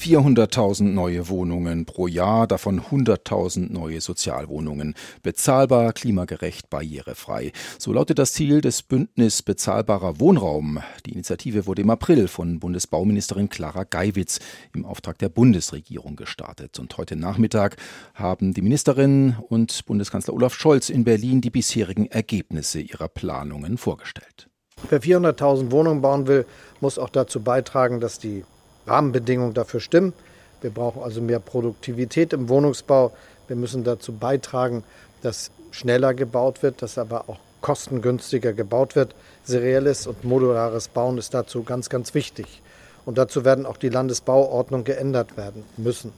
400.000 neue Wohnungen pro Jahr, davon 100.000 neue Sozialwohnungen. Bezahlbar, klimagerecht, barrierefrei. So lautet das Ziel des Bündnis Bezahlbarer Wohnraum. Die Initiative wurde im April von Bundesbauministerin Clara Geiwitz im Auftrag der Bundesregierung gestartet. Und heute Nachmittag haben die Ministerin und Bundeskanzler Olaf Scholz in Berlin die bisherigen Ergebnisse ihrer Planungen vorgestellt. Wer 400.000 Wohnungen bauen will, muss auch dazu beitragen, dass die Rahmenbedingungen dafür stimmen. Wir brauchen also mehr Produktivität im Wohnungsbau. Wir müssen dazu beitragen, dass schneller gebaut wird, dass aber auch kostengünstiger gebaut wird. Serielles und modulares Bauen ist dazu ganz, ganz wichtig. Und dazu werden auch die Landesbauordnung geändert werden müssen.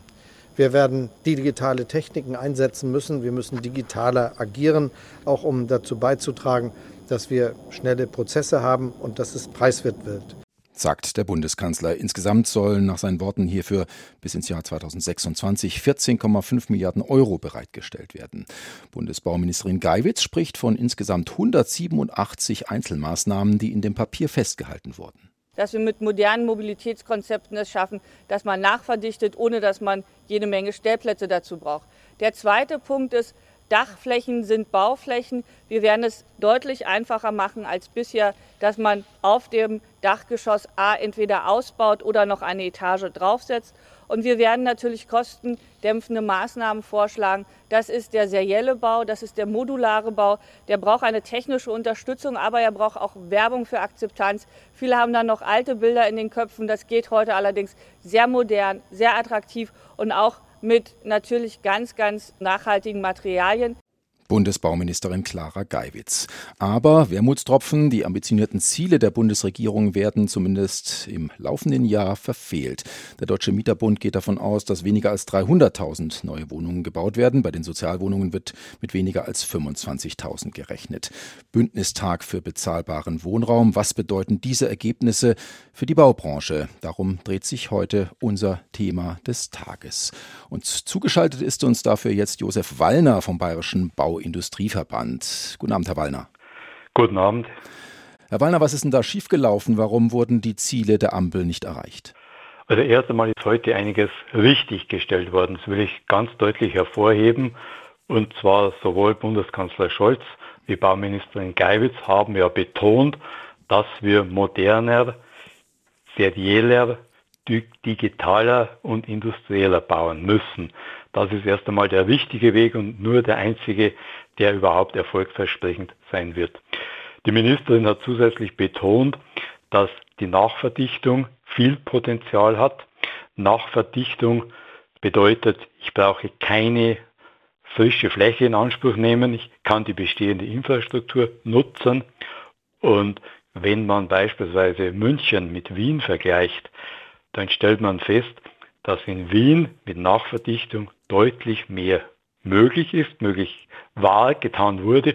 Wir werden digitale Techniken einsetzen müssen. Wir müssen digitaler agieren, auch um dazu beizutragen, dass wir schnelle Prozesse haben und dass es preiswert wird sagt der Bundeskanzler. Insgesamt sollen nach seinen Worten hierfür bis ins Jahr 2026 14,5 Milliarden Euro bereitgestellt werden. Bundesbauministerin Geiwitz spricht von insgesamt 187 Einzelmaßnahmen, die in dem Papier festgehalten wurden dass wir mit modernen Mobilitätskonzepten es schaffen, dass man nachverdichtet, ohne dass man jede Menge Stellplätze dazu braucht. Der zweite Punkt ist, Dachflächen sind Bauflächen. Wir werden es deutlich einfacher machen als bisher, dass man auf dem Dachgeschoss A entweder ausbaut oder noch eine Etage draufsetzt. Und wir werden natürlich kostendämpfende Maßnahmen vorschlagen. Das ist der serielle Bau, das ist der modulare Bau. Der braucht eine technische Unterstützung, aber er braucht auch Werbung für Akzeptanz. Viele haben dann noch alte Bilder in den Köpfen. Das geht heute allerdings sehr modern, sehr attraktiv und auch mit natürlich ganz, ganz nachhaltigen Materialien. Bundesbauministerin Clara Geiwitz. Aber Wermutstropfen, die ambitionierten Ziele der Bundesregierung werden zumindest im laufenden Jahr verfehlt. Der Deutsche Mieterbund geht davon aus, dass weniger als 300.000 neue Wohnungen gebaut werden. Bei den Sozialwohnungen wird mit weniger als 25.000 gerechnet. Bündnistag für bezahlbaren Wohnraum. Was bedeuten diese Ergebnisse für die Baubranche? Darum dreht sich heute unser Thema des Tages. Und zugeschaltet ist uns dafür jetzt Josef Wallner vom Bayerischen Bau Industrieverband. Guten Abend, Herr Wallner. Guten Abend. Herr Wallner, was ist denn da schiefgelaufen? Warum wurden die Ziele der Ampel nicht erreicht? Also erst einmal ist heute einiges richtig gestellt worden. Das will ich ganz deutlich hervorheben. Und zwar sowohl Bundeskanzler Scholz wie Bauministerin Geiwitz haben ja betont, dass wir moderner, serieller, digitaler und industrieller bauen müssen. Das ist erst einmal der richtige Weg und nur der einzige, der überhaupt erfolgsversprechend sein wird. Die Ministerin hat zusätzlich betont, dass die Nachverdichtung viel Potenzial hat. Nachverdichtung bedeutet, ich brauche keine frische Fläche in Anspruch nehmen, ich kann die bestehende Infrastruktur nutzen und wenn man beispielsweise München mit Wien vergleicht, dann stellt man fest, dass in Wien mit Nachverdichtung deutlich mehr möglich ist, möglich war, getan wurde,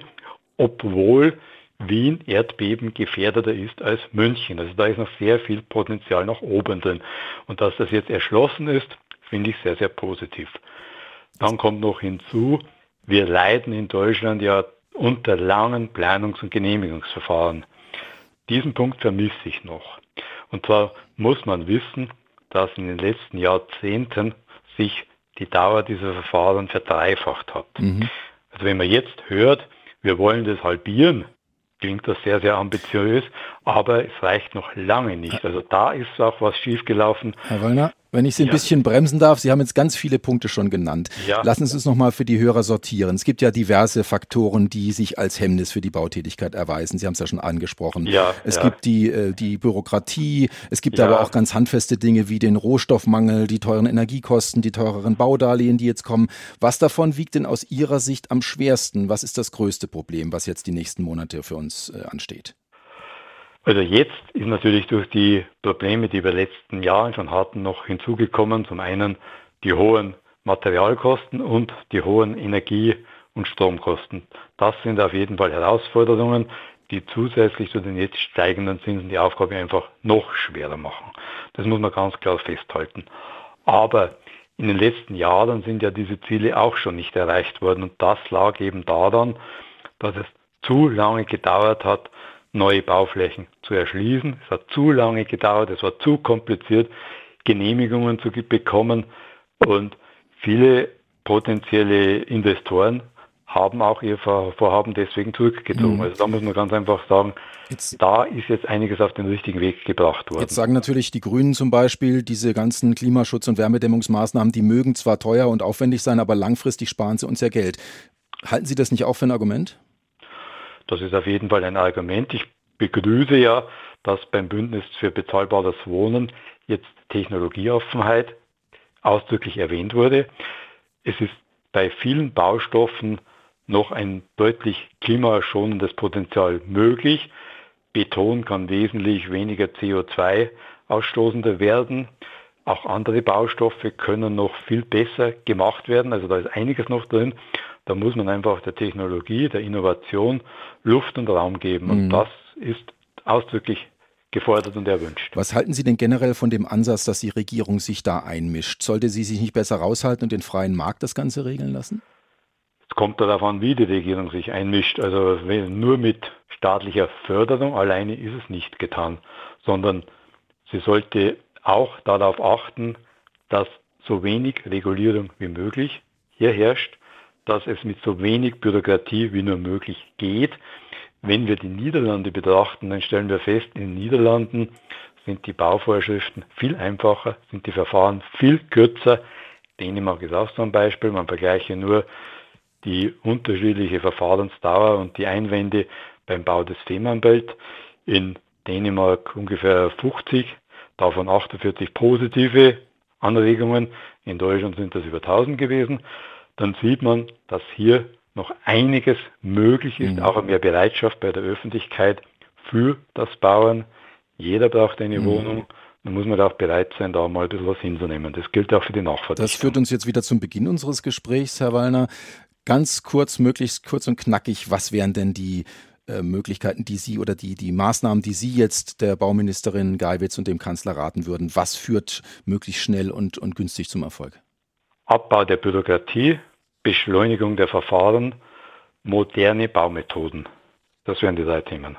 obwohl Wien Erdbeben gefährdeter ist als München. Also da ist noch sehr viel Potenzial nach oben drin. Und dass das jetzt erschlossen ist, finde ich sehr, sehr positiv. Dann kommt noch hinzu, wir leiden in Deutschland ja unter langen Planungs- und Genehmigungsverfahren. Diesen Punkt vermisse ich noch. Und zwar muss man wissen, dass in den letzten Jahrzehnten sich die Dauer dieser Verfahren verdreifacht hat. Mhm. Also wenn man jetzt hört, wir wollen das halbieren, klingt das sehr, sehr ambitiös, aber es reicht noch lange nicht. Also da ist auch was schiefgelaufen. Herr Wallner, wenn ich Sie ein ja. bisschen bremsen darf, Sie haben jetzt ganz viele Punkte schon genannt. Ja. Lassen Sie es nochmal für die Hörer sortieren. Es gibt ja diverse Faktoren, die sich als Hemmnis für die Bautätigkeit erweisen. Sie haben es ja schon angesprochen. Ja, es ja. gibt die, äh, die Bürokratie, es gibt aber auch ganz handfeste Dinge wie den Rohstoffmangel, die teuren Energiekosten, die teureren Baudarlehen, die jetzt kommen. Was davon wiegt denn aus Ihrer Sicht am schwersten? Was ist das größte Problem, was jetzt die nächsten Monate für uns äh, ansteht? Also jetzt ist natürlich durch die Probleme, die wir letzten Jahren schon hatten, noch hinzugekommen. Zum einen die hohen Materialkosten und die hohen Energie- und Stromkosten. Das sind auf jeden Fall Herausforderungen, die zusätzlich zu den jetzt steigenden Zinsen die Aufgabe einfach noch schwerer machen. Das muss man ganz klar festhalten. Aber in den letzten Jahren sind ja diese Ziele auch schon nicht erreicht worden und das lag eben daran, dass es zu lange gedauert hat, neue Bauflächen zu erschließen. Es hat zu lange gedauert, es war zu kompliziert, Genehmigungen zu bekommen und viele potenzielle Investoren haben auch ihr Vorhaben deswegen zurückgezogen. Mhm. Also da muss man ganz einfach sagen, jetzt, da ist jetzt einiges auf den richtigen Weg gebracht worden. Jetzt sagen natürlich die Grünen zum Beispiel, diese ganzen Klimaschutz- und Wärmedämmungsmaßnahmen, die mögen zwar teuer und aufwendig sein, aber langfristig sparen sie uns ja Geld. Halten Sie das nicht auch für ein Argument? Das ist auf jeden Fall ein Argument. Ich begrüße ja, dass beim Bündnis für bezahlbares Wohnen jetzt Technologieoffenheit ausdrücklich erwähnt wurde. Es ist bei vielen Baustoffen noch ein deutlich klimaschonendes Potenzial möglich. Beton kann wesentlich weniger CO2 ausstoßender werden. Auch andere Baustoffe können noch viel besser gemacht werden. Also da ist einiges noch drin. Da muss man einfach der Technologie, der Innovation Luft und Raum geben. Und mhm. das ist ausdrücklich gefordert und erwünscht. Was halten Sie denn generell von dem Ansatz, dass die Regierung sich da einmischt? Sollte sie sich nicht besser raushalten und den freien Markt das Ganze regeln lassen? Es kommt darauf an, wie die Regierung sich einmischt. Also nur mit staatlicher Förderung alleine ist es nicht getan, sondern sie sollte auch darauf achten, dass so wenig Regulierung wie möglich hier herrscht, dass es mit so wenig Bürokratie wie nur möglich geht. Wenn wir die Niederlande betrachten, dann stellen wir fest, in den Niederlanden sind die Bauvorschriften viel einfacher, sind die Verfahren viel kürzer. Dänemark ist auch so ein Beispiel. Man vergleiche nur die unterschiedliche Verfahrensdauer und die Einwände beim Bau des Fehmarnbelt. In Dänemark ungefähr 50, davon 48 positive Anregungen. In Deutschland sind das über 1000 gewesen. Dann sieht man, dass hier noch einiges möglich ist, mhm. auch mehr Bereitschaft bei der Öffentlichkeit für das Bauen. Jeder braucht eine mhm. Wohnung. Dann muss man auch bereit sein, da mal ein bisschen was hinzunehmen. Das gilt auch für die Nachverdichtung. Das führt uns jetzt wieder zum Beginn unseres Gesprächs, Herr Wallner. Ganz kurz, möglichst kurz und knackig, was wären denn die äh, Möglichkeiten, die Sie oder die, die Maßnahmen, die Sie jetzt der Bauministerin Geiwitz und dem Kanzler raten würden? Was führt möglichst schnell und, und günstig zum Erfolg? Abbau der Bürokratie, Beschleunigung der Verfahren, moderne Baumethoden. Das wären die drei Themen.